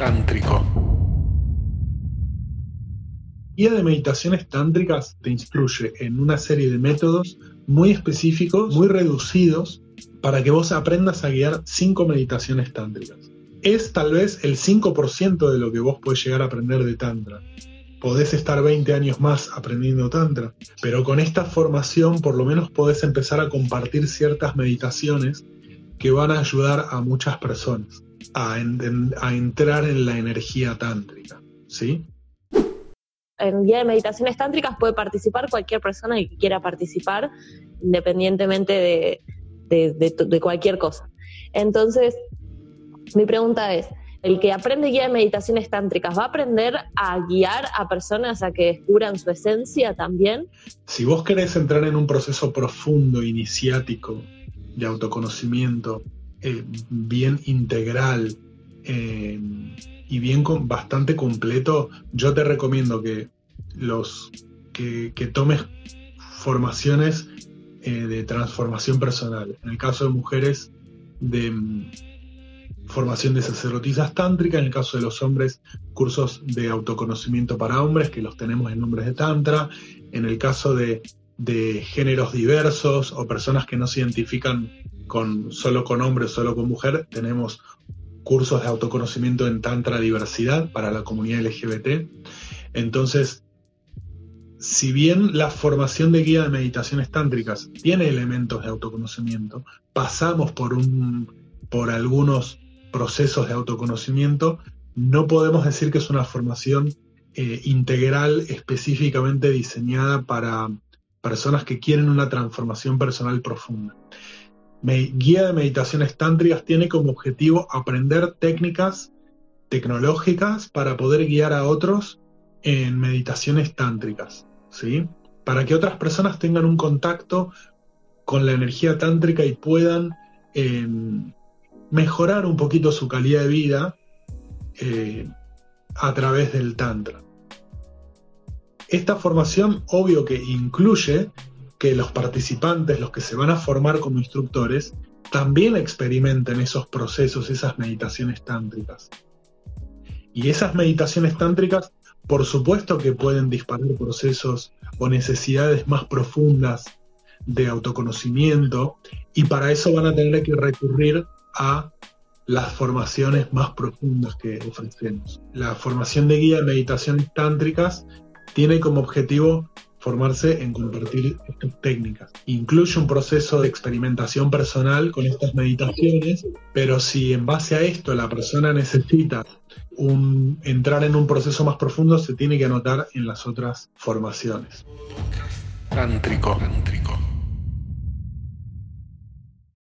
Tántrico. Guía de meditaciones tántricas te instruye en una serie de métodos muy específicos, muy reducidos, para que vos aprendas a guiar cinco meditaciones tántricas. Es tal vez el 5% de lo que vos podés llegar a aprender de Tantra. Podés estar 20 años más aprendiendo Tantra, pero con esta formación por lo menos podés empezar a compartir ciertas meditaciones que van a ayudar a muchas personas a, entrar en la energía tántrica. ¿Sí? En Guía de Meditaciones Tántricas puede participar cualquier persona que quiera participar, independientemente de, cualquier cosa. Entonces, mi pregunta es, el que aprende guía de meditaciones tántricas va a aprender a guiar a personas a que descubran su esencia también. Si vos querés entrar en un proceso profundo, iniciático, de autoconocimiento eh, bien integral eh, y bien bastante completo, yo te recomiendo que los que, tomes formaciones eh, de transformación personal. En el caso de mujeres, de mm, formación de sacerdotisas tántricas, en el caso de los hombres, cursos de autoconocimiento para hombres, que los tenemos en nombres de Tantra, en el caso de de géneros diversos o personas que no se identifican con, solo con hombre o solo con mujer, tenemos cursos de autoconocimiento en Tantra Diversidad para la comunidad LGBT. Entonces, si bien la formación de guía de meditaciones tántricas tiene elementos de autoconocimiento, pasamos por, un, por algunos procesos de autoconocimiento, no podemos decir que es una formación eh, integral específicamente diseñada para personas que quieren una transformación personal profunda. Guía de meditaciones tántricas tiene como objetivo aprender técnicas tecnológicas para poder guiar a otros en meditaciones tántricas, ¿sí? Para que otras personas tengan un contacto con la energía tántrica y puedan em, mejorar un poquito su calidad de vida eh, a través del tantra. Esta formación, obvio que incluye que los participantes, los que se van a formar como instructores, también experimenten esos procesos, esas meditaciones tántricas. Y esas meditaciones tántricas, por supuesto que pueden disparar procesos o necesidades más profundas de autoconocimiento, y para eso van a tener que recurrir a las formaciones más profundas que ofrecemos. La formación de guía de meditaciones tántricas tiene como objetivo formarse en compartir estas técnicas. Incluye un proceso de experimentación personal con estas meditaciones, pero si en base a esto la persona necesita entrar en un proceso más profundo, se tiene que anotar en las otras formaciones.